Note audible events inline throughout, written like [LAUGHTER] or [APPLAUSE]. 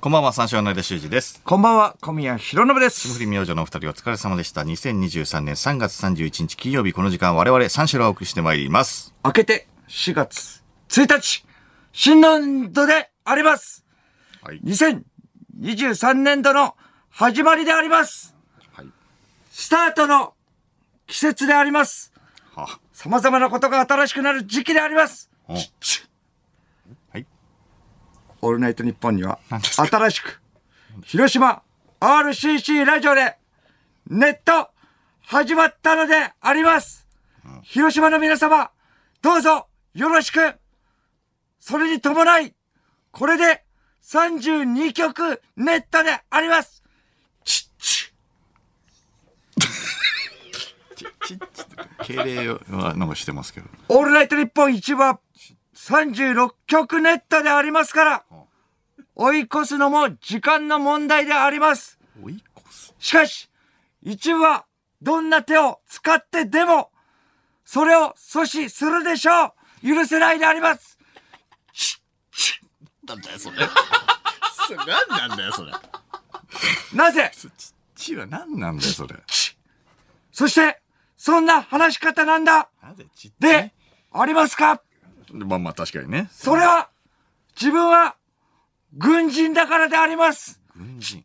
こんばんは、三四郎の間修二です。こんばんは、小宮弘信です。霜降り明星のお二人お疲れ様でした。2023年3月31日金曜日この時間我々三四郎をお送りしてまいります。明けて4月1日、新年度であります。はい。2023年度の始まりであります。はい。スタートの季節であります。は様々なことが新しくなる時期であります。オールナイトニッポンには、新しく、広島 RCC ラジオで、ネット、始まったのであります。広島の皆様、どうぞ、よろしく。それに伴い、これで、32曲、ネットであります。チッチちっち敬礼はなんかしてますけど。オールナイトニッポン1は、36曲ネットでありますから、追い越すのも時間の問題であります。追い越す。しかし、一部はどんな手を使ってでも、それを阻止するでしょう許せないでありますなんだよ、それ。それ何なんだよ、それ。なぜ？ちっちは何なんだよ、それ。そして、そんな話し方なんだなぜちっで、ありますか？まあまあ確かにね。それは、自分は、軍人だからであります軍人。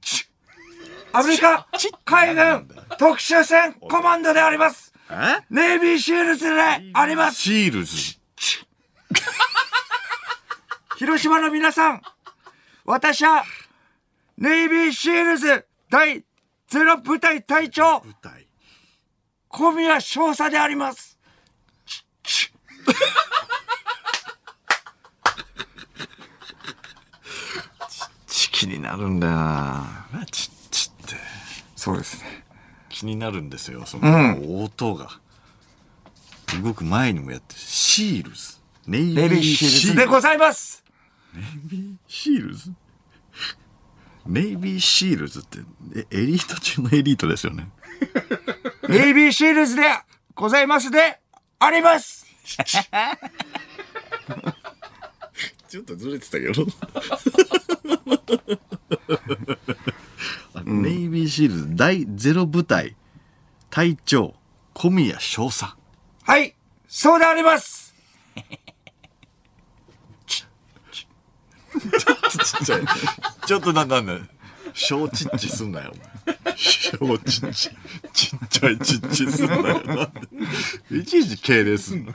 アメリカ海軍特殊戦コマンドでありますえ？ネイビーシールズでありますシールズ。広島の皆さん、私は、ネイビーシールズ第ゼロ部隊隊長。小宮少佐であります。気になるんだよな。なちっちって。そうですね。気になるんですよ、その、音が。動く前にもやってる。シールズ。ネイネイビーシールズでございます。シールズ？ネイビーシールズって、え、エリート中のエリートですよね。ネイビーシールズでございますであります。[LAUGHS] ちょっとずれてたけど。[LAUGHS] あネイビーシールズ第ゼロ部隊隊長小宮少佐。はい、そうであります。ちっちゃい。ちょっとなんなんだよ。小ちっちすんなよ、お前。小ちっち。ちっちゃいちっちすんなよ。なんで？いちいち敬礼すんの？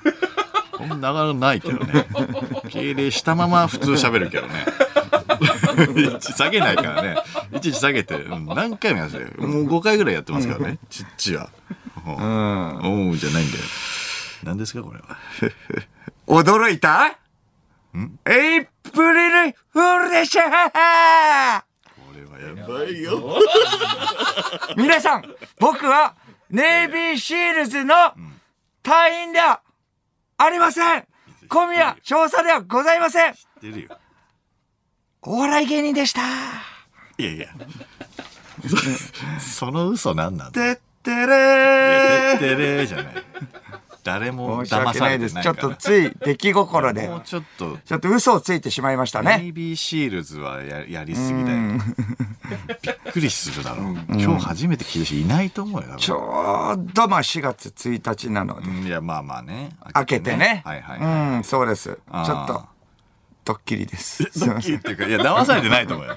こんな流れないけどね。[LAUGHS] 敬礼したまま普通喋るけどね。[LAUGHS] いち下げないからね。いちいち下げて、うん何回もやって。もう5回ぐらいやってますからね。ちっちは。うん。おうじゃないんだよ。何ですか、これは。[LAUGHS] 驚いた？エイプリルフールでしょこれはやばいよ。皆さん、僕はネイビーシールズの隊員ではありません。小宮少佐ではございません。出るよ。お笑い芸人でした。いやいや。そ [LAUGHS] その嘘なんなんだてってれてー。ってれーじゃない。誰も申し訳騙されないです。ちょってないから。とつい出来心でもう、ちょっと、ちょっと嘘をついてしまいましたね。ネイビーシールズはややりすぎだよ。びっくりするだろう。今日初めて聞いた人いないと思うよ。ちょうどまあ4月1日なので、うんいや、まあまあね。開けてね。はいはいはい。うん、そうです。ちょあーっと、ドッキリです。すいドッ。キリっていうか、いや、騙されてないと思うよ。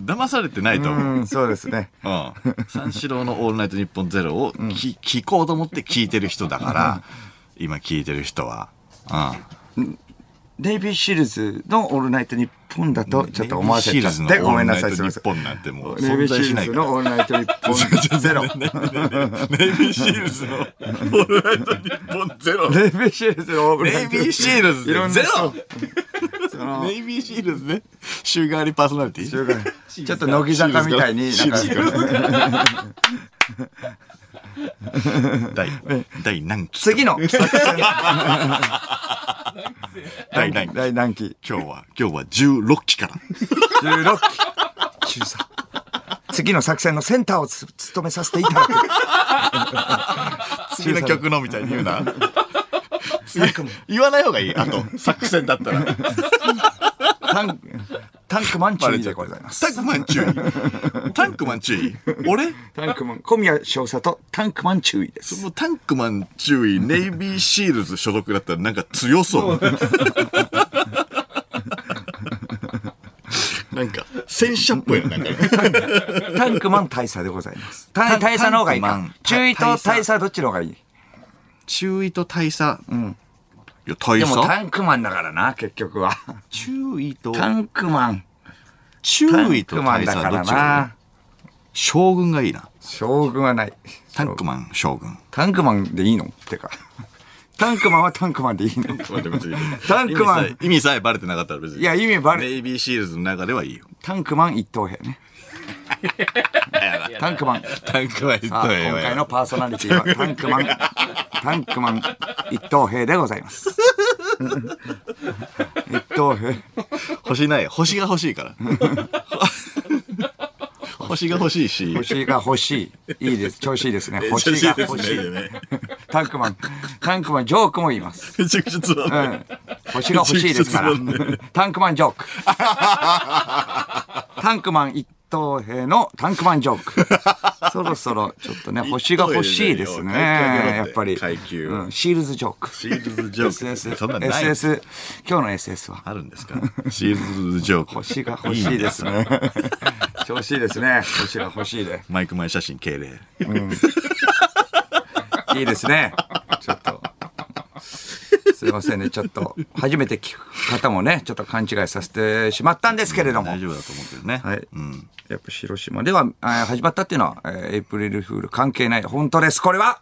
騙されてないと思う。うん、そうですね。うん。三四郎のオールナイトニッポンゼロをき、聞こうと思って聞いてる人だから、今聞いてる人は。うん。ネイビーシールズのオールナイトニッポンだとちょっと思わせちゃってごめんなさい。すみません。日本なんてもうネイビーシ存在しないから。ールズのオールナイトニッポンゼロ。ネイネイビーシールズのオールナイトニッポンゼロ。[LAUGHS] ビーシールズのオールナイトネイビーシールズゼロ人そのネイビーシールズね。週替わりパーソナリティちょっと乃木坂みたいに、なんか、第、第何期？次の作戦。第何期？第何期今日は、今日は16期から。?16 期。13。次の作戦のセンターをつ務めさせていただく。[LAUGHS] 次の曲のみたいに言うな。次言わない方がいい。あと、作戦だったら。パンタンクマン注意でございます。タンクマン注意。タンクマン注意。俺？タンクマン、小宮少佐とタンクマン注意です。もうタンクマン注意、ネイビーシールズ所属だったらなんか強そう。[LAUGHS] なんか、戦車っぽいよ、なんかね。タンクマン大佐でございます。タ大佐の方がいいか。注意と大佐どっちの方がいい？注意と大佐。うん。いや、大でも佐タンクマンだからな、結局は。注意と、タンクマン。注タン意とクマン大だから佐どっちがいい？な。将軍がいいな。将軍はない。タンクマン将軍。タンクマンでいいの？ってか。タンクマンはタンクマンでいいの？[LAUGHS] タンクマン意味さえ意味さえバレてなかったら別に。いや、意味バレ、ネイビーシールズの中ではいいよ。タンクマン一等兵ね。[LAUGHS] タンクマン。タンクマン一さあ、今回のパーソナリティはタンクマン、[LAUGHS] タンクマン一等兵でございます。[LAUGHS] 一等兵。星ない。星が欲しいから。星が欲しいし。星が欲しい。いいです。調子いいですね。星が欲しい。ね。タンクマン。タンクマン、ジョークも言います。めちゃくちゃつまんない。うん。星が欲しいですから。タンクマンジョーク。タンクマン一等兵のタンクマンジョーク。[LAUGHS] そろそろちょっとね、星が欲しいですね。やっぱり。階級うんシールズジョーク。シールズジョーク。SS。そんなんない。SS。今日の SS は。あるんですか？シールズジョーク。星が欲しいですね。調子いいですね。星が欲しいで。マイク前写真敬礼。いいですね。ちょっと。すいませんね。ちょっと、初めて聞く方もね、ちょっと勘違いさせてしまったんですけれども。大丈夫だと思うけどね。はいうん。やっぱ広島では、あー始まったっていうのは、えーエイプリルフール関係ない。本当です。これは？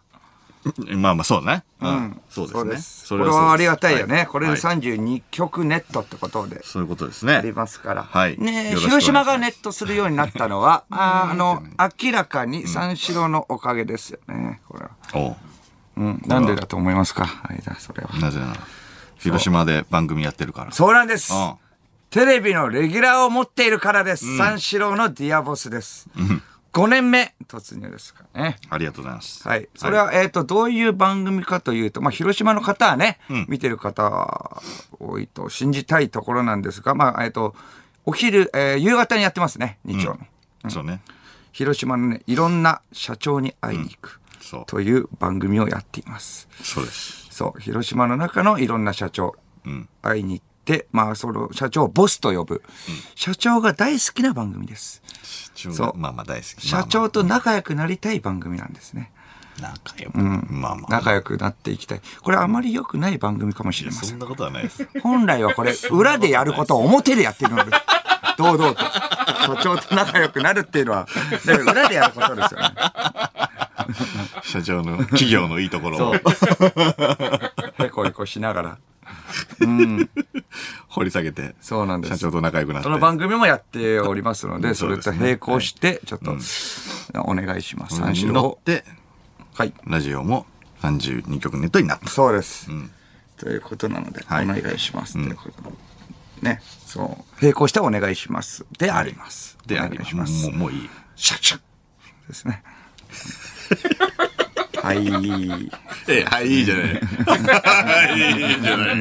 まあまあ、そうね。うん。そうですね。そこれはありがたいよね。はこれではい32曲ネットってことで。そういうことですね。ありますから。はいね広島がネットするようになったのは、あの、明らかに三四郎のおかげですよね。これは。おううん。なんでだと思いますか？はい、だ、それは。なぜなら、広島で番組やってるから。そうなんです。うん。テレビのレギュラーを持っているからです。三四郎のディアボスです。5年目突入ですからね。ありがとうございます。はい。それは、えっ、と、どういう番組かというと、まあ、広島の方はね、見てる方多いと信じたいところなんですが、まあ、えっ、と、お昼、えー夕方にやってますね、日曜の。そうね。広島のね、いろんな社長に会いに行く。という番組をやっています。そうです。そう、広島の中のいろんな社長、うん。会いに行って、まあ、その社長をボスと呼ぶ、社長が大好きな番組です。そうまあまあ大好き。社長と仲良くなりたい番組なんですね。仲良く。まあまあ。仲良くなっていきたい。これあまり良くない番組かもしれません。そんなことはないです。本来はこれ、裏でやることを表でやってるので、[LAUGHS] 堂々と。社長と仲良くなるっていうのは、裏でやることですよね。[LAUGHS] 社長の企業のいいところを [LAUGHS] へこへこしながら。掘り下げて、そうなんです。社長と仲良くなって。その番組もやっておりますので、それと並行して、ちょっと、お願いします。三四郎を。乗って、はい。ラジオも32曲ネットになった。そうです。ということなので、はいお願いします。ということね。そう。並行してお願いします。であります。で、おあ願いします。もう、もういい。シャッシャッですね。[LAUGHS] はい。え、はい、いいじゃない。はい、いいじゃない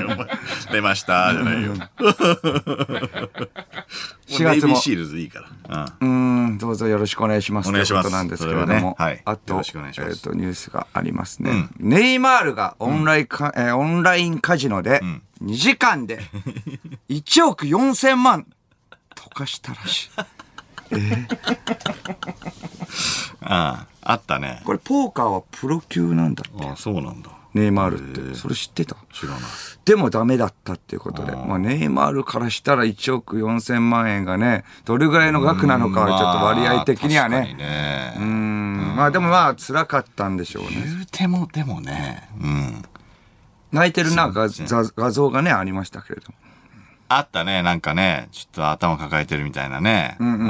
出ました、じゃないよ。[LAUGHS] 4月もシールズいいから。うーん、どうぞよろしくお願いします。お願いしますなんですけれども、ねはいあと、えっ、と、ニュースがありますね。ネイマールがオンラインカ、えーオンラインカジノで、2時間で1億4千万溶かしたらしい。[LAUGHS] ああ、あったね。これ、ポーカーはプロ級なんだって。ああ、そうなんだ。ネイマールって。それ知ってた？知らない。でもダメだったっていうことで、まあ、ネイマールからしたら1億4千万円がね、どれぐらいの額なのかはちょっと割合的にはまあ確かね。ねうん、まあでもまあ辛かったんでしょうね。言うても、でもね、うん。泣いてるなんか画画像がね、ありましたけれども。あったね、なんかね、ちょっと頭抱えてるみたいなね。うん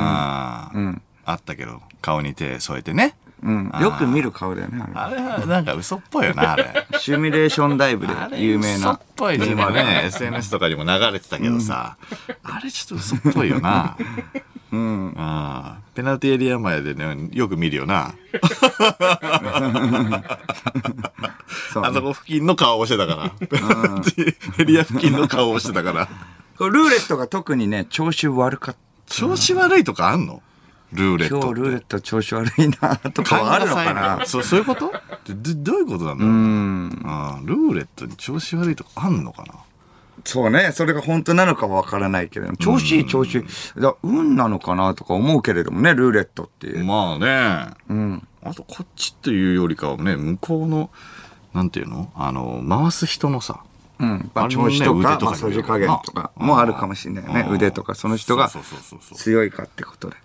あったけど、顔に手添えてね。うん。よく見る顔だよね、あれ。あれはなんか嘘っぽいよな、あれ。シミュレーションダイブで有名嘘っな。ぽいね。今ね、SNS とかにも流れてたけどさ、あれちょっと嘘っぽいよな。うん。ああペナルティエリア前でね、よく見るよな。そうあそこ付近の顔をしてたから。ペナルティエリア付近の顔をしてたから。ルーレットが特にね、調子悪かった。調子悪いとかあんの？ルーレットって。今日ルーレット調子悪いなとかはあるのかな？そう、そういうこと？どどういうことなんだろううん。ああルーレットに調子悪いとかあんのかな？そうね。それが本当なのかはわからないけれども、調子いい調子いい。だ運なのかなとか思うけれどもね、ルーレットっていう。まあね。うん。あとこっちというよりかはね、向こうの、なんていうの？あの、回す人のさ、うん。まあ、あれもね調子とか、腕とかまあ、掃除加減とかうんもあるかもしれないね。うん腕とか、その人がそうそうそうそう強いかってことで。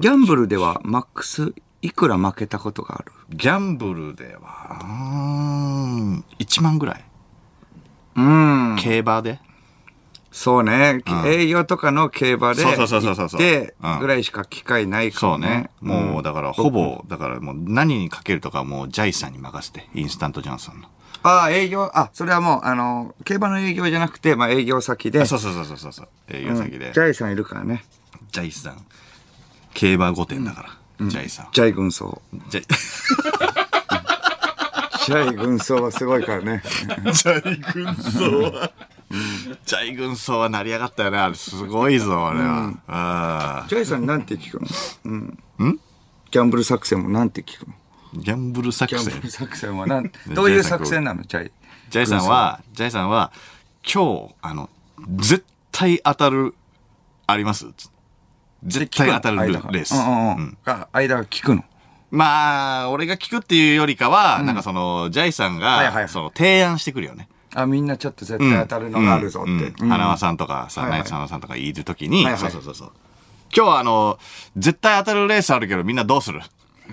ギャンブルではマックスいくら負けたことがある？ギャンブルでは、うーん、1万ぐらい。うん。競馬でそうね。ん営業とかの競馬でそうそうそうそうそう行ってうんぐらいしか機会ないかそうね。。もう、だから、ほぼ、だからもう何にかけるとかはもう、ジャイさんに任せて、インスタントジョンソンの。ああ、営業、あ、それはもう、あの、競馬の営業じゃなくて、まあ営業先で。そうそうそうそうそうそう。営業先でジ。ャイさんいるからね。ジャイさん。競馬御殿だから、ジャイさん。ジャイ軍曹。ジャイ、[LAUGHS] ジャイ軍曹はすごいからね。[LAUGHS] ジャイ軍曹は、ジャイ軍曹は成り上がったよね。あれ、すごいぞ、あれは。あジャイさんなんて聞くの？うん。ん？ギャンブル作戦もなんて聞くの？ーギャンブル作戦ギャンブ。ル作戦はなん、どういう作戦なの？ジャイ。ジャイさんは、ジャイさんは、今日、あの、絶対当たる、あります？絶対当たるレース。うんうんううんん。が間が聞くの？まあ、俺が聞くっていうよりかは、なんかその、ジャイさんが、はいはいはいその、提案してくるよね。あ、みんなちょっと絶対当たるのがあるぞって。うんうん花輪さんとかさ、はいはいナイツ花輪さんとかいるときに、はいはいそうそうそうそう。今日はあの、絶対当たるレースあるけどみんなどうする？[LAUGHS]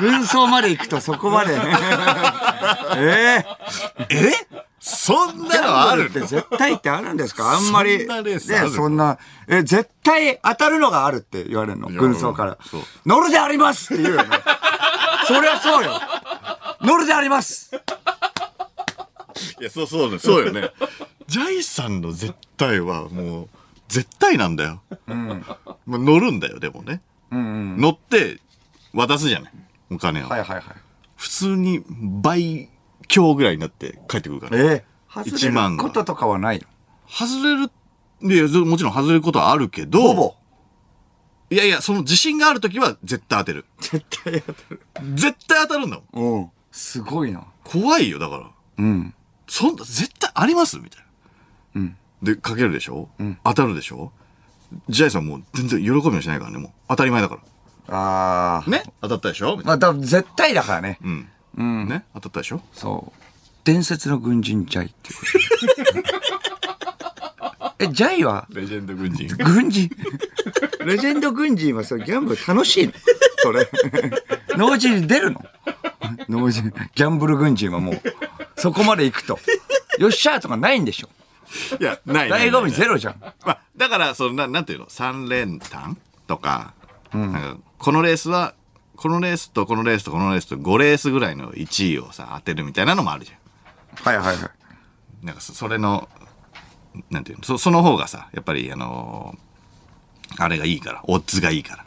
軍曹まで行くとそこまで。[LAUGHS] えええ？そんなのあるって絶対ってあるんですか？あんまり。そんなレースあるね、そんな、え、絶対当たるのがあるって言われるの？や軍曹から。乗るでありますって言うよね。そりゃそうよ。乗るでありますいや、そうそうね。そうよね。ジャイさんの絶対はもう、絶対なんだよ。まあ乗るんだよ、でもね。乗って、渡すじゃない。お金を。はいはいはい。普通に倍強ぐらいになって帰ってくるから。ええ外れ1万がることとかはないの？外れる、いや、そもちろん外れることはあるけど、ほぼ。いやいや、その自信があるときは絶対当てる。絶対当たる。絶対当たるんだもん。うん。すごいな。怖いよ、だから。うん。そんな、絶対あります？みたいな。うん。で、かけるでしょ？当たるでしょ？ジャイさんもう全然喜びもしないからね、もう。当たり前だから。ああ。ね？当たったでしょ？みたいまあ、絶対だからね。なうん。ね当たったでしょ？そう。伝説の軍人ジャイっていうこと。[LAUGHS] え、ジャイは？レジェンド軍人。軍人 [LAUGHS] レジェンド軍人はそれギャンブル楽しいのそれ。農事に出るの？農事、ギャンブル軍人はもう、そこまで行くと。よっしゃーとかないんでしょ？いや、ない醍醐味ゼロじゃん。まあ、だから、その、ななんていうの？三連単とか、なんか、このレースは、このレースとこのレースとこのレースと5レースぐらいの1位をさ、当てるみたいなのもあるじゃん。はいはいはい。なんかそ、それの、なんていうの、そその方がさ、やっぱり、あのーあれがいいから、オッズがいいから。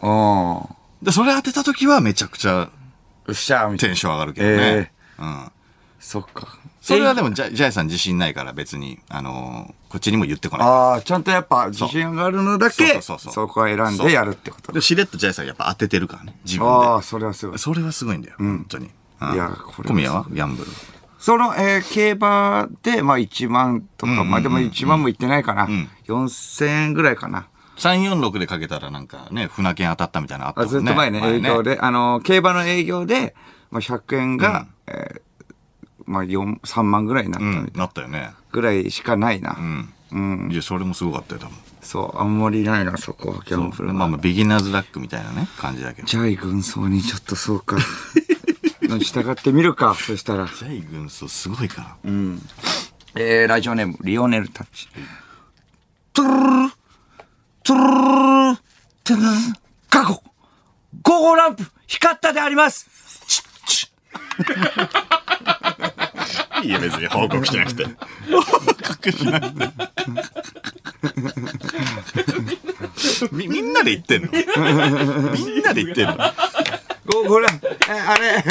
ああ。で、それ当てた時はめちゃくちゃよっしゃーみたいな。テンション上がるけどね。うん。そっか。それはでもジャイ、ジャイさん自信ないから別に、あのーこっちにも言ってこない。ああ、ちゃんとやっぱ自信があるのだけ、そこは選んでやるってことだで、しれっとジャイさんやっぱ当ててるからね、自分で。ああ、それはすごい。それはすごいんだよ、本当に。うんいやこれは小宮は？ギャンブル。その、えー競馬で、まあ1万とか、まあでも1万もいってないかな。ん4000円ぐらいかな。346でかけたらなんかね、船券当たったみたいなのあったもんね。あずっと前ね、営業で、あの、競馬の営業で、まあ100円が、えーまあ4、3万ぐらいになったうんみたい、な。なったよね。ぐらいしかないな。うん。いや、それもすごかったよ、多分。そう、あんまりないな、そこは、ギャンブルは。まあまあ、ビギナーズラックみたいなね、感じだけど。ジャイ軍曹にちょっとそうか。[LAUGHS] 従ってみるか、そしたら。ジャイ軍曹すごいから。えー、ラジオネーム、リオネルタッチ。トゥルルルトゥルルトゥルルル過去午後ランプ光ったでありますいいよ、別に報告しなくて。報告しなくて。み、みんなで言ってんの？みんなで言ってんの？午後ランプ、え、あれ、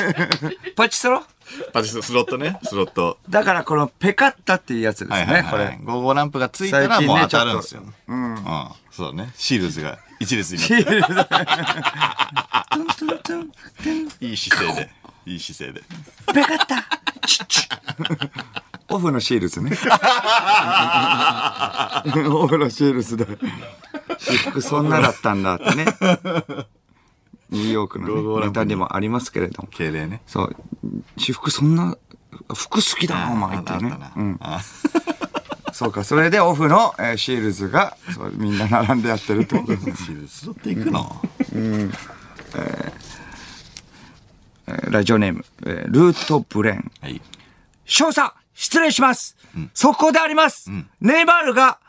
パチスロ？パチスロスロットね、スロット。だからこのペカッタっていうやつですね、はいはいこれはい。。ゴーゴーランプがついたらもう当たるんですよ。うん。そうね。シールズが一列になって。シールド [LAUGHS] トゥントゥントゥントゥンいい姿勢で。いい姿勢で。ペカッタチッチッ [LAUGHS] オフのシールズね。[LAUGHS] オフのシールズで。私服そんなだったんだってね。ニューヨークの、ね、ネタにもありますけれども。敬礼ね。そう。私服そんな、服好きだな、お前ってね [LAUGHS] そうか。それでオフの、えーシールズが、そうみんな並んでやってるってことですね。シールズスロット行くの？えーラジオネーム、えールートブレーン。はい。少佐、失礼します。そこであります。ネイマールが、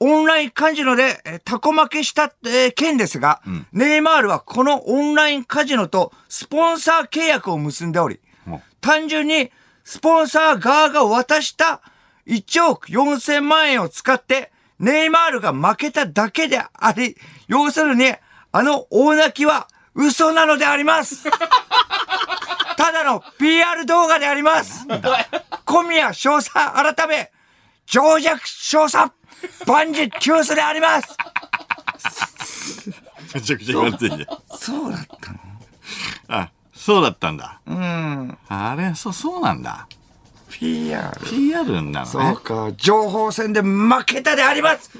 オンラインカジノで、えータコ負けした、えー件ですが、ネイマールはこのオンラインカジノとスポンサー契約を結んでおり、お単純にスポンサー側が渡した1億4000万円を使って、ネイマールが負けただけであり、要するに、あの大泣きは嘘なのであります。ただの PR 動画であります。小宮少佐改め、情弱少佐、万事休すであります。めちゃくちゃ言われてんじゃん。そうだったの？あ、そうだったんだ。うん、あれ、そう、そうなんだ。PR。PR なのそうね。か、情報戦で負けたであります。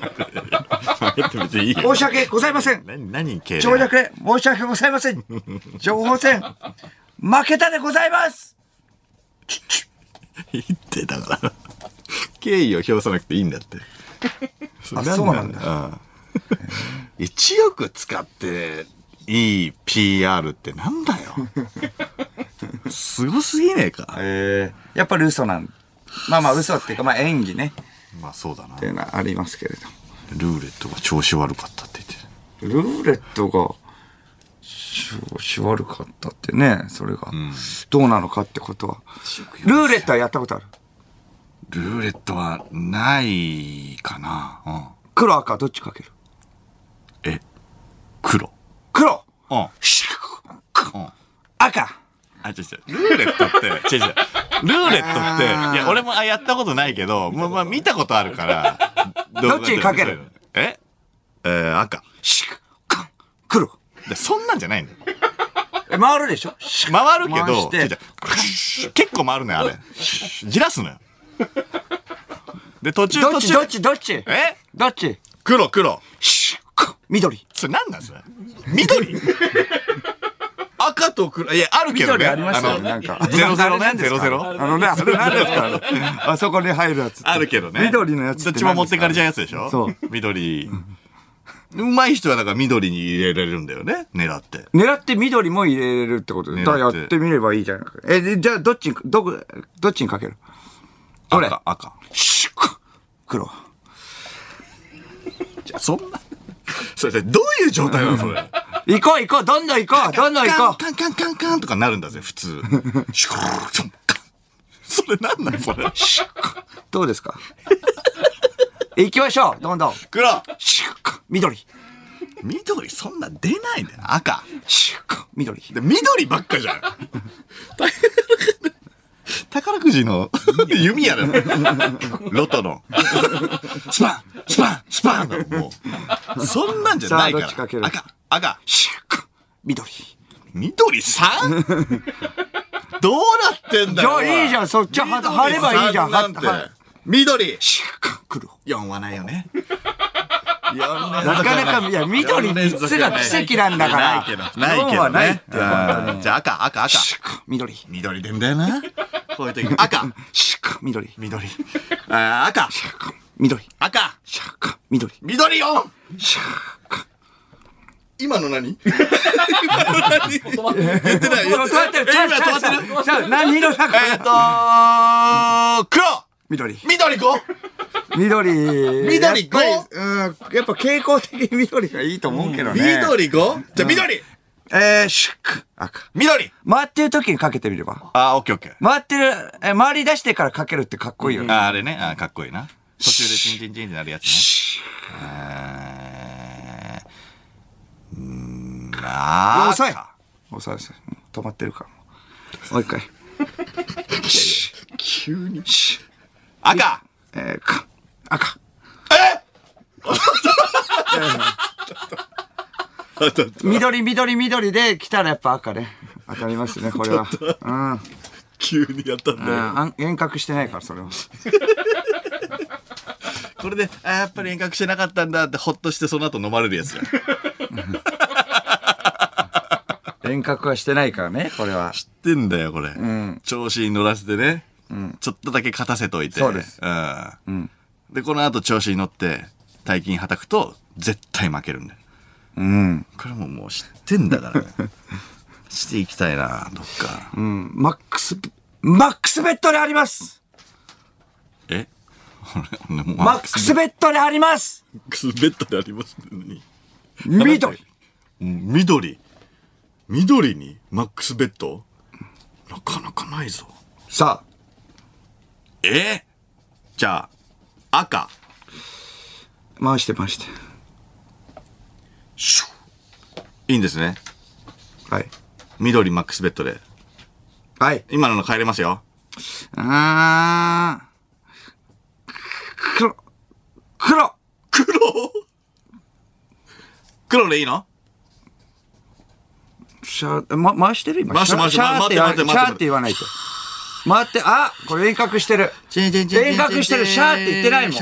申し訳ございません。何、何敬礼長尺申し訳ございません。情報戦、負けたでございます。言ってだから。敬意を表さなくていいんだって。あそうなんだうん。1億使っていい PR ってなんだよ。すごすぎねえか。えー、やっぱり嘘なんまあまあ嘘っていうか、まあ演技ね、まあそうだなって。いうのはありますけれども。ルーレットが調子悪かったって言ってルーレットが、調子悪かったってね、それが、どうなのかってことは。ルーレットはやったことある？ルーレットはないかな。うん。黒赤どっちかける？え、黒。黒？うん。シュッうん。赤あ、違う違う。ルーレットって、違う違う。ルーレットって、いや、俺もあやったことないけど、まあ、まあ、見たことあるから。[LAUGHS] どっちにかける？え？えー、赤。シュッカン黒でそんなんじゃないんだよ。え、回るでしょ？回るけど、結構回るのよ、あれ。じらすのよ。で、途中、途中。どっち？どっち？どっち？え？どっち？黒、黒。シュッカン緑それ何なんそれ？緑？赤と黒。いや、あるけどね。緑ありましたよあのなんかゼロゼロねゼロゼロ。あのね、あれ何ですか？あそこに入るやつ。あるけどね。緑のやつってどっちも持ってかれちゃうう。やつでしょ？そう。緑。うまい人はだから緑に入れられるんだよね？狙って。狙って緑も入れれるってことで。狙だやってみればいいじゃないか。え、でじゃあどっちに、どこ、どっちにかける？どれ？赤、赤。シュッ黒。じゃあそんな。それでどういう状態なのそれ？行こう行こうどんどん行こうどんどん行こうカンカンカンカンとかなるんだぜ、普通。シュコーカンそれなんなんそれ。どうですか行きましょうどんどん。黒シュッカン緑。緑そんな出ないんだよ。赤。シュッ緑。で、緑ばっかじゃん。宝くじの弓やろ。ロトの。スパンスパンスパンもう。そんなんじゃないか。ら赤。赤。緑。緑 3? [LAUGHS] どうなってんだよ。じゃあいいじゃんそっちは緑貼ればいいじゃん3なんて緑シュッカン黒。4はないよね。ななかなか、いや、緑3つが奇跡なんだから。ないけど。ないけ4どはないじゃあ赤、赤、赤。緑。緑でんだよな。こういう時。[LAUGHS] 赤。緑。緑。赤。シュッカン緑。赤。緑。緑よシュッカン今の何？今の何？言ってない。言ってない。止まってる。え今止まってる。じゃあ何色だ？えっと黒緑。緑 5! 緑。緑やっぱりうん、やっぱ傾向的に緑がいいと思うけどね。。緑 5? じゃあ緑えー、シュック。赤。緑回ってる時にかけてみれば。あー、オッケーオッケー。回ってる、え、回り出してからかけるってかっこいいよね。あー、あれね。あーかっこいいな。途中でチンチンチンってなるやつね。えーうーん、あー遅い。遅い遅い。うん止まってるから。もう一回。[LAUGHS] 急に。赤えー、か、赤。当た [LAUGHS] った緑、緑、緑で来たらやっぱ赤ね。当たりますね、[LAUGHS] これは。うん。うん急にやったんだよ。遠隔してないから、それは。これで、あーやっぱり遠隔してなかったんだってほっとしてその後飲まれるやつだ。遠隔はしてないからね、これは。知ってんだよ、これ。調子に乗らせてね。ちょっとだけ勝たせといて。そうですうん。で、この後調子に乗って、大金はたくと、絶対負けるんだよ。うん。これももう知ってんだからね。[LAUGHS] していきたいな、どっか。うん。マックス、マックスベッドでありますえ？[LAUGHS] 俺、俺もうマックスベッドでありますマックスベッドでありますのに。緑緑。緑にマックスベッド？なかなかないぞ。さあ、え？じゃあ、赤。回して回して。シュッいいんですね。はい。緑マックスベッドで。はい。今のの変えれますよ。あー。黒。黒黒？黒でいいの？シャー、ま、回してる？今。回して回してシャーって言わ待って待ってシャーって言わないと。回って、あこれ遠隔してる。遠隔してる。シャーって言ってないもん。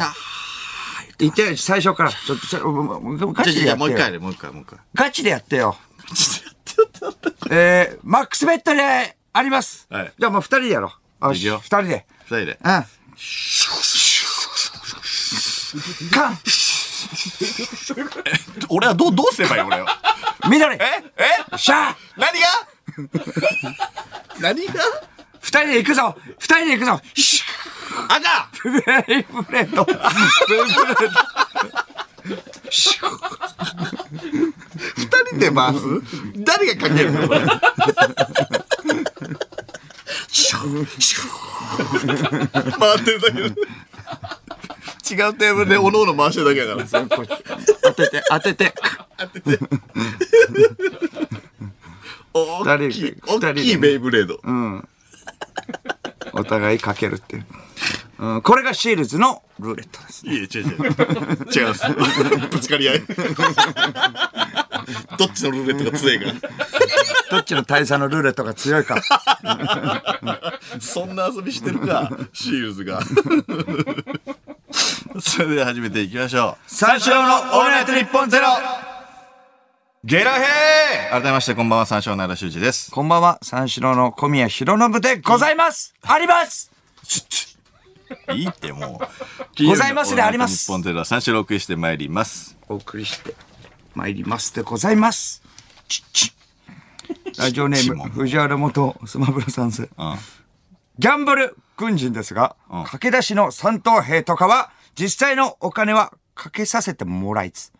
言ってない最初から。ちょっと、ガチでやってよ。もう一回で、もう一回、もう一回。ガチでやってよ。えー、マックスベッドであります。はいじゃあもう二人でやろう。いくよ二人で。二人で。うん。カン俺はどう、どうすればいい俺は。緑。え？え？シャー。何が？[LAUGHS] 何が？二人で行くぞ。二人で行くぞ。シ赤ューベイブレードベイブレード。シュ二人で回す？誰がかけるの？[LAUGHS] これ。回ってるだけで。違うテーブルでおのおの回してるだけだから。ー当てて当てて [LAUGHS] 大きい、二人で大きいベイブレード。お互いかけるっていう。うん、これがシールズのルーレットです。いえ、違う違う。違います。ぶつかり合い。[LAUGHS] どっちのルーレットが強いか。どっちの大佐のルーレットが強いか。そんな遊びしてるか、シールズが。[LAUGHS] それでは始めていきましょう。三四郎のオールナイトニッポンゼロゲラヘー改めましてこんばんは、三四郎の奈良修二です。こんばんは、三四郎の小宮弘信でございますありますいいってもう。ございますであります日本ゼロは三四郎をお送りしてまいります。お送りして参りますでございます。ちっち。ラジオネーム、藤原元スマブラ参ん。ギャンブル軍人ですが、うん駆け出しの三等兵とかは、実際のお金はかけさせてもらいつ。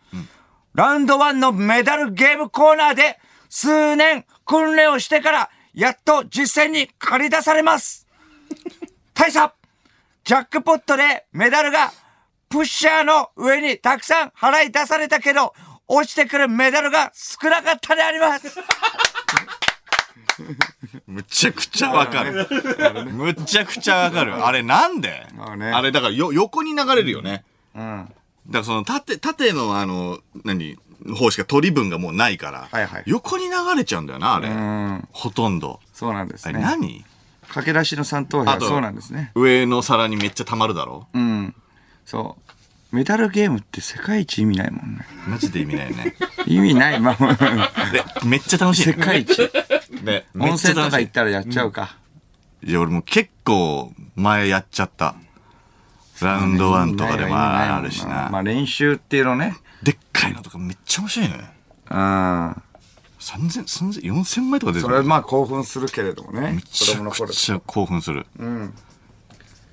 ラウンドワンのメダルゲームコーナーで、数年訓練をしてから、やっと実践に借り出されます。[LAUGHS] 大佐ジャックポットでメダルがプッシャーの上にたくさん払い出されたけど、落ちてくるメダルが少なかったであります。[LAUGHS] [LAUGHS] むちゃくちゃわかる。むちゃくちゃわかる。あれなんで？まあねあれだからよ、横に流れるよね。うん。だからその縦、縦のあの、何、方しか取り分がもうないから、はいはい横に流れちゃうんだよな、あれ。んほとんど。そうなんですあれね。何？駆け出しの三等兵はそうなんですね。上の皿にめっちゃ溜まるだろ？うん。そう。メダルゲームって世界一意味ないもんね。マジで意味ないよね。[LAUGHS] 意味ないまま。で、めっちゃ楽しい。世界一。ね、め [LAUGHS] 温泉とか行ったらやっちゃうか。い。いや、俺も結構前やっちゃった。ラウンドワンとかでもあるしな。まあ練習っていうのね。でっかいのとかめっちゃ面白いのよ。うん。3000、3000、4000枚とか出てそれはまあ興奮するけれどもね。子めちゃ供の頃く。ちゃ興奮する。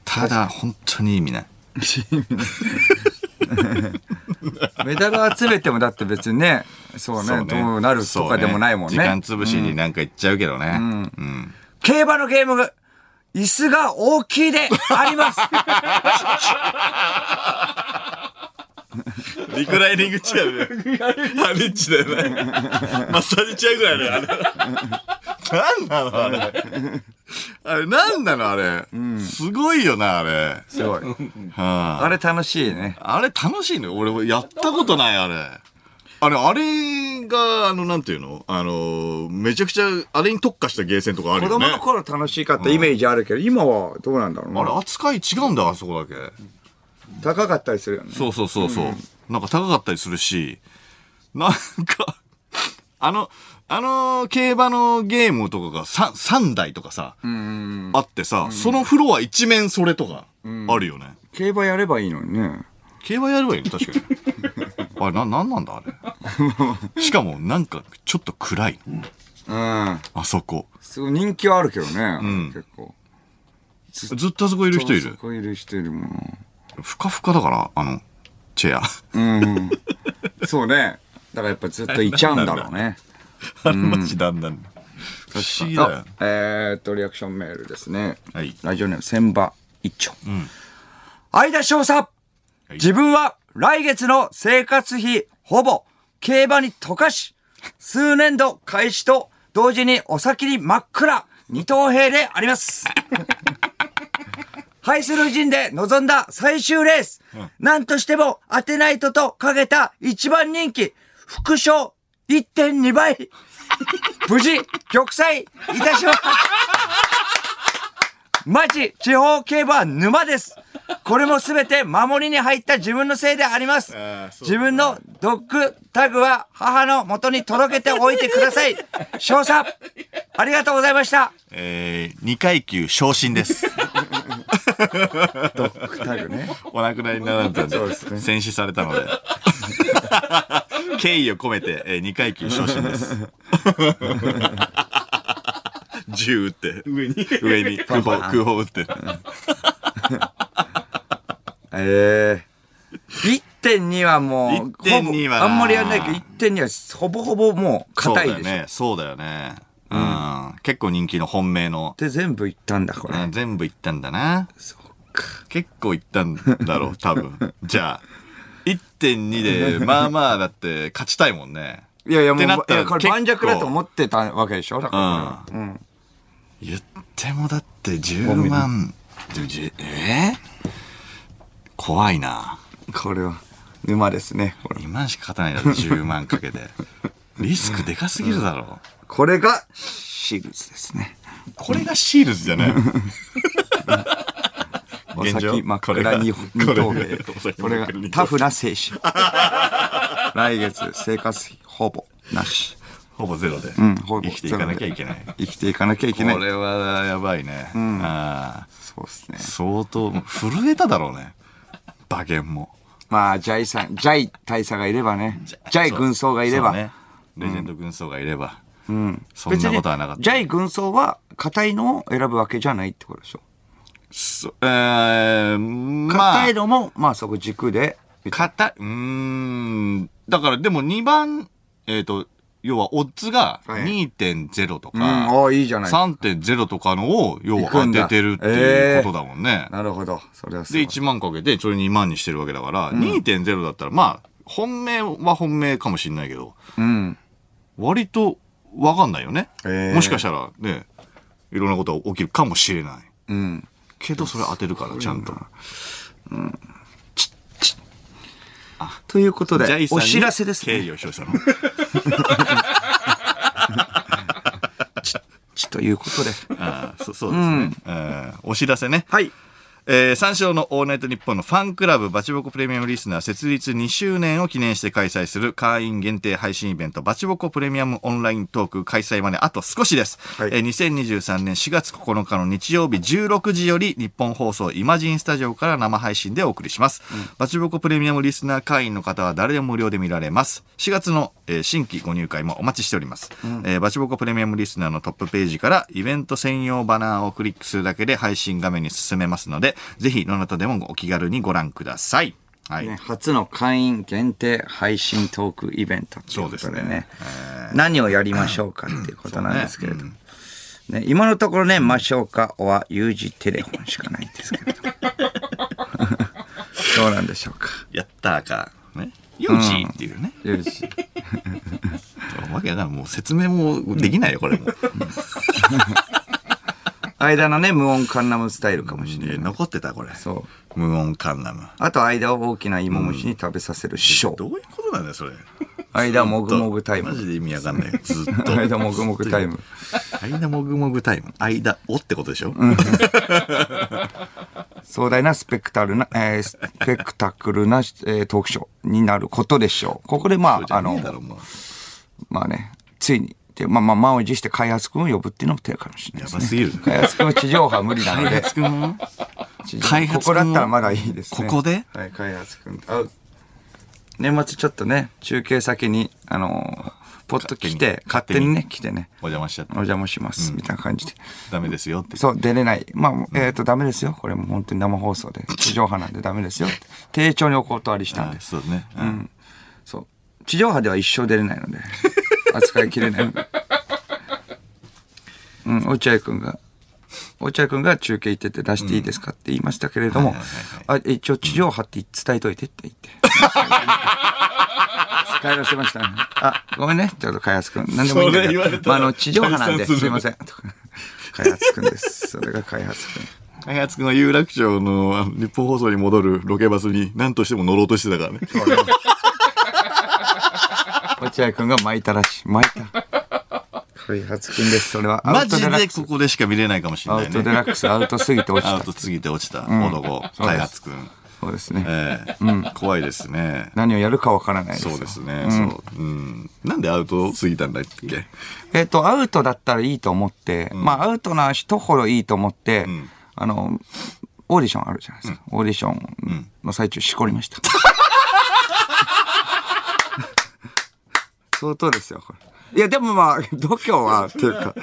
ただ、本当に意味ない。[LAUGHS] [LAUGHS] メダル集めてもだって別にね、そうね、どうなるとかでもないもんね。そう時間潰しになんか行っちゃうけどね。うん。競馬のゲームが、椅子が大きいであります。[LAUGHS] リクライニングチェアで、ハリッチだよね。[LAUGHS] マッサージチェアぐらいだよ、あれ。なんなのあれ。[LAUGHS] あれ、なんなのあれ？すごいよな、あれ。すごい。は [LAUGHS] ああれ楽しいね。あれ楽しいね。俺、やったことない、あれ。あれ、あれが、あの、なんていうの？あの、めちゃくちゃ、あれに特化したゲーセンとかあるよね。子供の頃楽しかったイメージあるけど、今はどうなんだろうあれ、な。扱い違うんだ、あそこだけ。高かったりするよね。そうそうそうそう。なんか高かったりするし、なんか、あの、あの競馬のゲームとかが 3, 3台とかさ、あってさ、そのフロア一面それとかあるよね。競馬やればいいのにね。競馬やればいいの？確かに。[LAUGHS] あれ、な、なんなんだあれ？しかも、なんか、ちょっと暗いの。うん。あそこ。すごい人気はあるけどね。ん結構。ずっとあそこいる人いる？そこいる人いるもん。ふかふかだから、あの、チェア。うん。そうね。だからやっぱずっといちゃうんだろうね。あれマジだんだん。不思議だよあ。えーっと、リアクションメールですね。はいラジオネーム、千葉一丁。相田翔さん、自分は来月の生活費、ほぼ競馬に溶かし、数年度開始と同時にお先に真っ暗、二等兵であります。ハイスル陣で臨んだ最終レース。何としても当てないととかけた一番人気、副賞1.2倍。無事、玉砕いたします。マジ、地方競馬は沼です。これもすべて守りに入った自分のせいであります自分のドッグタグは母の元に届けておいてください。[LAUGHS] 少佐、ありがとうございました。えー、2階級昇進です。ドッグタグね。お亡くなりになられたんで、そうですね戦死されたので。敬意を込めて、えー、2階級昇進です。銃撃って、上に、上に空砲、空砲撃って。ええ1.2はもう、1.2はなほぼあんまりやんないけど、1.2はほぼほぼもう硬いでしょ。そうだよね。そうだよね。うん。結構人気の本命の。で、全部いったんだ、これ。うん全部いったんだな。そうか。結構いったんだろう、[LAUGHS] 多分。じゃあ、1.2で、まあまあ、だって勝ちたいもんね。いやいや、もう、これ盤石だと思ってたわけでしょ？だから。うん。言ってもだって10万、えー？怖いな。これは、沼ですね。これ2万しか勝たないだろ、10万かけて。リスクでかすぎるだろ。これが、シールズですね。これがシールズじゃない。[LAUGHS] お現状先真っ暗に二等兵これがタフな精神。[LAUGHS] 来月生活費ほぼなし。ほぼゼロでうん、ほぼ生きていかなきゃいけない。生きていかなきゃいけないこ。れはやばいね。あそうですねー。相当、震えただろうね。馬券も。まあ、ジャイさん、ジャイ大佐がいればね。ジャイ軍曹がいれば。そうね。レジェンド軍曹がいれば。うん。そんなことはなかったジャイ軍曹は、硬いのを選ぶわけじゃないってことでしょ。そえー、まあ硬い、のも、まあそこ軸で。硬い、うーん。だからでも2番、えっ、と、要はオッズがはい2.0とうん、か、ああ、いいじゃない。3.0とかのを、要は当行くんだててるっていうことだもんね。なるほど。それはで、1万かけて、それ2万にしてるわけだから、2.0だったら、まあ、本命は本命かもしれないけど、うん。割とわかんないよね。へーもしかしたらね、いろんなことが起きるかもしれない。うん。けど、それ当てるから、ちゃんと。ということでお知らせです敬ね。意を表したの。ということで。ああそそうですね、うんお知らせね。はい。えー、三章のオールナイトニッポンのファンクラブバチボコプレミアムリスナー設立2周年を記念して開催する会員限定配信イベントバチボコプレミアムオンライントーク開催まであと少しです。はいえー2023年4月9日の日曜日16時より日本放送イマジンスタジオから生配信でお送りします。バチボコプレミアムリスナー会員の方は誰でも無料で見られます。4月の、えー新規ご入会もお待ちしております、えーバチボコプレミアムリスナーのトップページからイベント専用バナーをクリックするだけで配信画面に進めますので、ぜひどなたでもお気軽にご覧ください。はい。ね、初の会員限定配信トークイベントということでね。そうですね。何をやりましょうかっていうことなんですけれども、ね今のところね「ましょうか」は有事テレフォンしかないんですけれども。[LAUGHS] [LAUGHS] どうなんでしょうか。やったーか。ね。ユージーっていうね。有事 [LAUGHS] わけわかんない。もう説明もできないよ、これもう。間のね、無音カンナムスタイルかもしれない。残ってた、これ。そう。無音カンナム。あと間を大きな芋虫に食べさせる師匠。どういうことなんだよ、それ。間もぐもぐタイム。マジで意味わかんないよ。ずっと。間もぐもぐタイム。間もぐもぐタイム。間をってことでしょ、壮大なスペクタルな、えースペクタクルな、えートークショーになることでしょう。ここでまあ、あの。まあね、ついに、でまあまあ、満を持して開発君を呼ぶっていうのも手かもしれないですね。やばすぎる。[LAUGHS] 開発君は地上波は無理なので、開発君をここだったらまだいいですね。ここで？はい、開発君。あ年末ちょっとね、中継先に、あのーポッと来て、勝手にね、来てね、お邪魔しちゃってお。邪魔します、みたいな感じで。ダメですよって。そう、出れない。まあ、えっ、と、ダメですよ。これも本当に生放送で。[LAUGHS] 地上波なんでダメですよって。丁重にお断りしたんあで。そうね。うん。そう。地上波では一生出れないので、[LAUGHS] 扱いきれないので。うん、落合くんが、落合くんが中継行ってて出していいですかって言いましたけれども、あ、一応地上波って伝えといてって言って。帰らせました、あ、ごめんね、ちょっと開発くん。何でもいいんだけど。まあ、あの、地上波なんで、すいません。[LAUGHS] 開発くんです。それが開発くん。開発くんは有楽町の日本放送に戻るロケバスに何としても乗ろうとしてたからね。落合くんが巻いたらしい。巻いた。開発くんです。それはアマジでこ。こでしか見れないかもしれないね。トデラックス、アウトすぎて落ちたアウ。ト過ぎて落ちた男、開発くん。そうですね。ええ怖いですね。何をやるかわからないですよ。そうですね。そう。うん。なんでアウト過ぎたんだっけ？えっ、と、アウトだったらいいと思って、まあ、アウトな人ほどいいと思って、んあの、オーディションあるじゃないですか。オーディションの最中、しこりました。[LAUGHS] 相当ですよ、これ。いや、でもまあ、[LAUGHS] 度胸は、っていうか、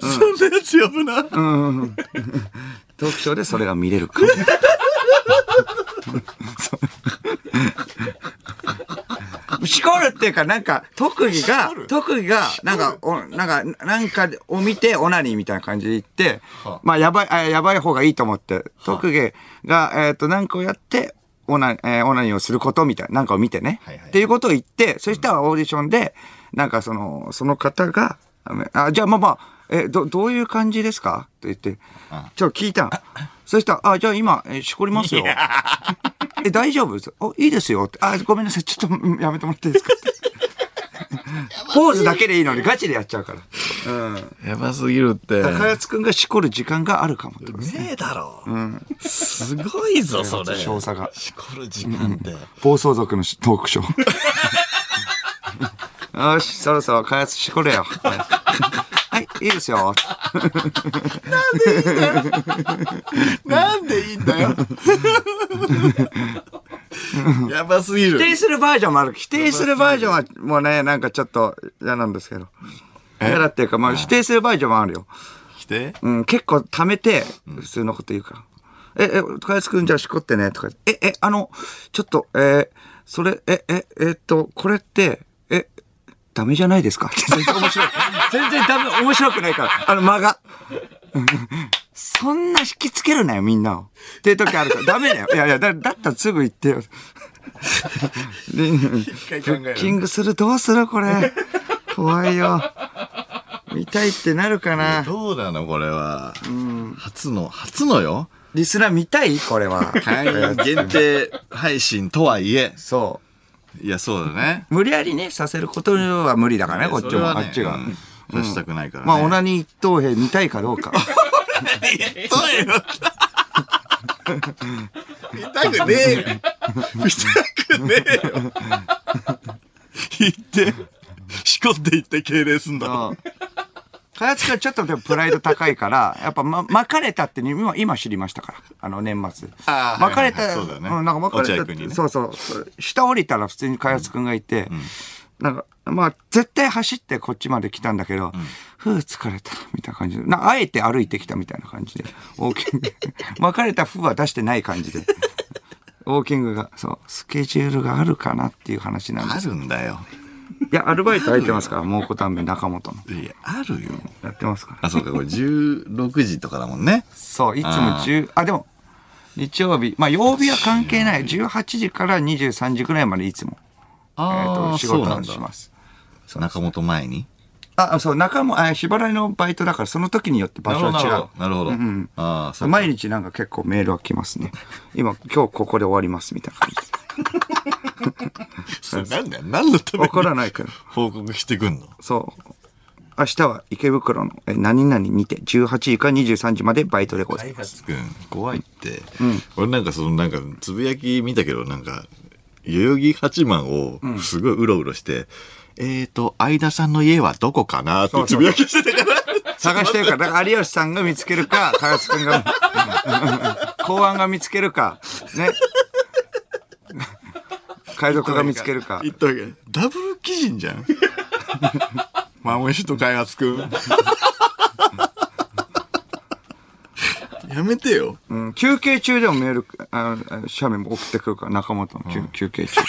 そんなやつ呼ぶな。トークショーでそれが見れるか。[LAUGHS] も。しこるっていうか、なんか、特技が、特技が、なんか、おなんか、なんかを見て、オナニーみたいな感じで言って、まあ、やばい、あやばい方がいいと思って、特技が、えっ、と、なんかをやって、オナ,、えーオナニーをすることみたいな、なんかを見てね。はいはい。っていうことを言って、そしたらオーディションで、なんかその、その方が、あ、じゃあまあまあ、え、ど、どういう感じですか？って言って、ちょっと聞いた。そしたら、あ、じゃあ今、えしこりますよ。え、大丈夫？ですあ、いいですよって。あ、ごめんなさい。ちょっとうんやめてもらっていいですか？ポーズだけでいいのにガチでやっちゃうから。うん。やばすぎるって。高安くんがしこる時間があるかもってことです。ねえだろ。すごいぞ、それ。少佐がしこる時間って。暴走族のしトークショー。よし、そろそろ開発しこれよ。はい、いいですよ。なんでいいんだよ。[LAUGHS] やばすぎる。否定するバージョンもある。否定するバージョンはもうね、なんかちょっと嫌なんですけど。嫌だっていうか、まあ否定するバージョンもあるよ。来て。うん、結構貯めて、普通のこと言うから。え、え、高安くんじゃあしこってね、とか。え、え、あの、ちょっと、えーそれ、え、え、えっと、これって、え、ダメじゃないですか？全然面白い。全然ダメ、面白くないから。あの間が。そんな引きつけるなよ、みんなを。っていう時あるから。ダメだよ。いやいや、だだったらすぐ言ってよ。で回考えるキングするどうするこれ？怖いよ。見たいってなるかな？どうなのこれは。初の、初のよ。リスナー見たい？これは。はい。限定配信とはいえ。そいや、そうだね。う。無理やりね、させることは無理だからね、こっちも。あっちが。うんさしたくないからね。まあ、オナニー一等兵見たいかどうか。[LAUGHS] 見たくねえよ。見たくねえよ。[LAUGHS] 言って、しこって言って敬礼すんだろ。開発がちょっとでもプライド高いから、[LAUGHS] やっぱ、ま、巻かれたって今、今知りましたから。あの、年末。あー巻かれた、はいはいはいそうだよねんなんか巻かれたねそうそう。下降りたら普通に開発くんがいて、なんか、まあ、絶対走ってこっちまで来たんだけど、ふう、疲れた、みたいな感じで。なあえて歩いてきたみたいな感じで。ウォーキング。[LAUGHS] 巻かれたふうは出してない感じで。[LAUGHS] ウォーキングが、そう、スケジュールがあるかなっていう話なんであすよ。るんだよ。いや、アルバイト入ってますから、蒙古タンメン中本の。いや、あるよ。やってますから。あ、そうか、これ16時とかだもんね。そう、いつもあ10、あ、でも、日曜日、まあ曜日は関係ない。18時から23時ぐらいまでいつも、えっ、と、仕事をします。中本前にあ、そう、中も、あ、しばらいのバイトだから、その時によって場所は違う。なるほど。なるほど。ああ、そうか毎日なんか結構メールは来ますね。今、今日ここで終わります、みたいな感 [LAUGHS] それなんだよ。何のたじ。めに怒らないから。報告してくんの？そう。明日は池袋のえ何々にて18時から23時までバイトでございます。くん、怖いって。俺なんかそのなんか、つぶやき見たけど、なんか、代々木八幡をすごいうろうろして、えーと、相田さんの家はどこかな？ってつぶやきしてたから。[LAUGHS] 探してるから、だから有吉さんが見つけるか、加賀くんが、公安が見つけるか、ね。[LAUGHS] 海賊が見つけるか。言ったわけ。ダブル基人じゃん。マムシと開発くん。やめてよ。うん、休憩中でもメール、ああ写メも送ってくるから、中本の休,、休憩中。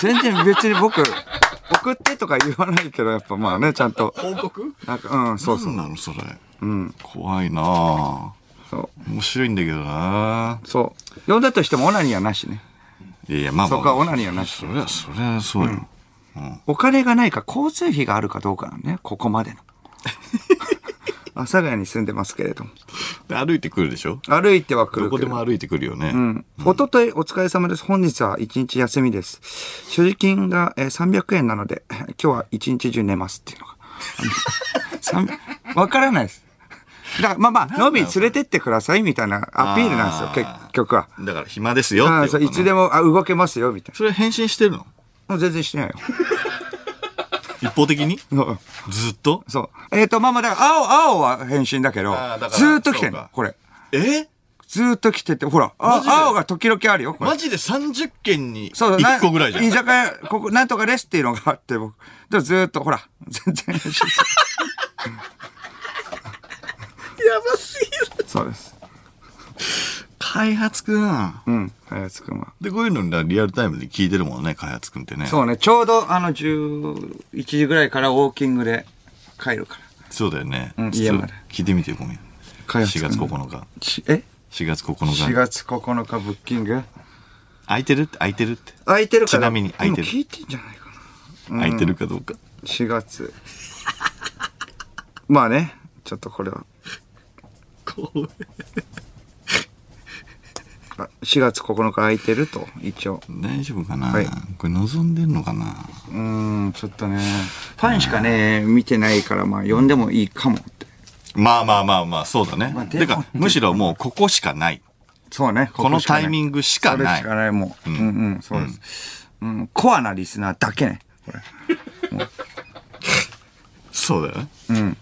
全然別に僕、[LAUGHS] 送ってとか言わないけど、やっぱまあね、ちゃんと。報告？なんか、うん、そうそう。何なのそれ。うん。怖いなぁ。そう。面白いんだけどなそう。呼んだとしてもオナニーはなしね。いやいや、まあまあ。そこはオナニーはなしそりゃ、そりゃそうよ。お金がないか交通費があるかどうかなのね、ここまでの。[LAUGHS] 阿佐ヶ谷に住んでますけれども。で歩いてくるでしょ？歩いては来どるけど。こでも歩いてくるよね。うん。おとといお疲れ様です。本日は一日休みです。所持金がえー300円なので、今日は一日中寝ますっていうのが。[LAUGHS] わからないです。だからまあまあ、飲み連れてってくださいみたいなアピールなんですよ、結局は。だから暇ですよっていつでもあ動けますよ、みたいそれ返信してるの？な。もう全然してないよ。一方的に？ずっと？そう。えっ、と、まあまあ、だから、青、青は返信だけどあーだから、ずーっと来てんそうか、のこれ。え？ずーっと来てて、ほら、あマジで？青が時々あるよ、これ。マジで30件にそうな1個ぐらいじゃん。居酒屋、ここ、なんとかですっていうのがあって、僕。でもずーっと、ほら、全然返信してやばすぎる。そうです。開発くん。うん、早津くんは。で、こういうのにリアルタイムで聞いてるもんね、開発くんってね。そうね、ちょうどあの、11時ぐらいからウォーキングで帰るから。そうだよね。うんちょっと家まで聞いてみてよ、ごめん。4開発くん月9日。ちえ？4月9 ?4 日。月9日ブッキング？空いてる？って空いてるって。空いてるから。ちなみに空いてる今聞いてんじゃないかな。空いてるかどうか。4月。[LAUGHS] まあね、ちょっとこれは。[LAUGHS] 怖いあ4月9日空いてると、一応。大丈夫かな、はいこれ望んでんのかな？うーん、ちょっとね、ファンしかね、見てないから、まあ、呼んでもいいかもって。まあまあまあまあ、そうだね。まあてか、むしろもうここしかない。そうね、このタイミンングしかないし。かない、もう。うん、うん、そうです。うん、コアなリスナーだけね。これ。そうだよね。うん。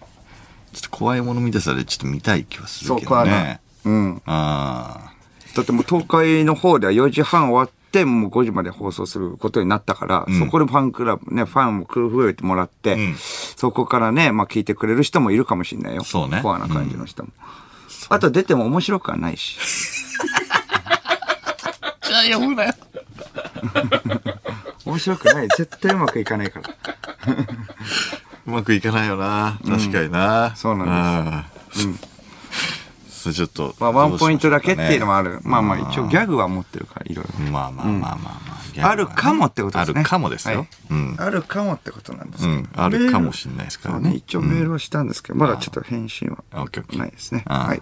ちょっと怖いもの見たさでちょっと見たい気はするそう、けどコアなね。。うん。あだってもう東海の方では4時半終わって、もう5時まで放送することになったから、そこでファンクラブね、ファンも増えてもらって、んそこからね、まあ聞いてくれる人もいるかもしれないよ。そうねコアな感じの人も。あと出ても面白くはないし。あ。じゃあ読むなよ。[LAUGHS] 面白くない。絶対うまくいかないから。[LAUGHS] うまくいかないよな。確かにな。そうなんです。うん。それちょっと。まあ、ワンポイントだけっていうのもある。る。まあまあ、一応ギャグは持ってるから、いろいろ。まあまあまあまあまあ。ねあるかもってことですね。あるかもですよ。はいうん。あるかもってことなんですけどうん。あるかもしれないですからね。一応メールはしたんですけど、まだちょっと返信はないですね。はい。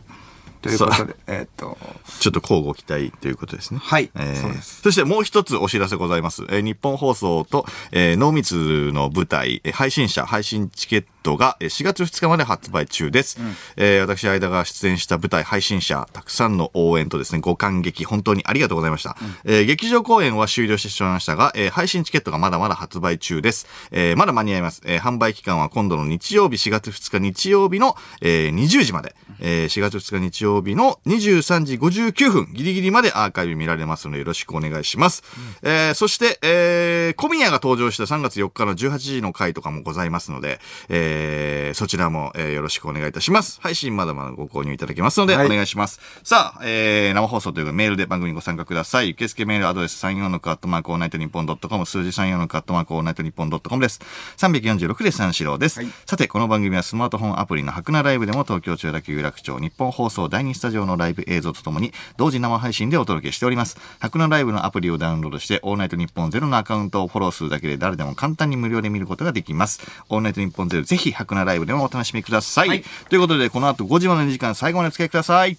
ということで、えーっと、ちょっと交互期待ということですね。はいえーそうですそしてもう一つお知らせございます。えー日本放送と、えー、濃密の舞台、えー配信者、配信チケットがえー4月2日まで発売中です。えー私、間が出演した舞台、配信者、たくさんの応援とですね、ご感激、本当にありがとうございました。えー劇場公演は終了してしまいましたが、えー配信チケットがまだまだ発売中です。えーまだ間に合います。えー販売期間は今度の日曜日、4月2日日曜日の、えー20時まで、えー4月2日日曜日の23時59分、ギリギリまでアーカイブ見られますのでよろしくお願いします。えーそして、えー小宮が登場した3月4日の18時の回とかもございますので、えーそちらも、えーよろしくお願いいたします。配信まだまだご購入いただけますので、はいお願いします。さあ、えー生放送というかメールで番組にご参加ください。受付メールアドレス346アットマークオールナイトニッポンドットコム、数字346アットマークオールナイトニッポンドットコムです。346で三四郎です。はいさて、この番組はスマートフォンアプリの白菜ライブでも東京千代田区有楽町ニッポン放送第第2スタジオのライブ映像とともに同時生配信でお届けしております。白菜ライブのアプリをダウンロードして、オールナイトニッポンゼロのアカウントをフォローするだけで誰でも簡単に無料で見ることができます。オールナイトニッポンゼロぜひ白菜ライブでもお楽しみください。はいということで、この後5時までの時間最後までお付き合いください。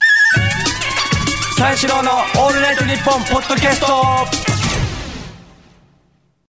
三四郎のオールナイトニッポンポッドキャスト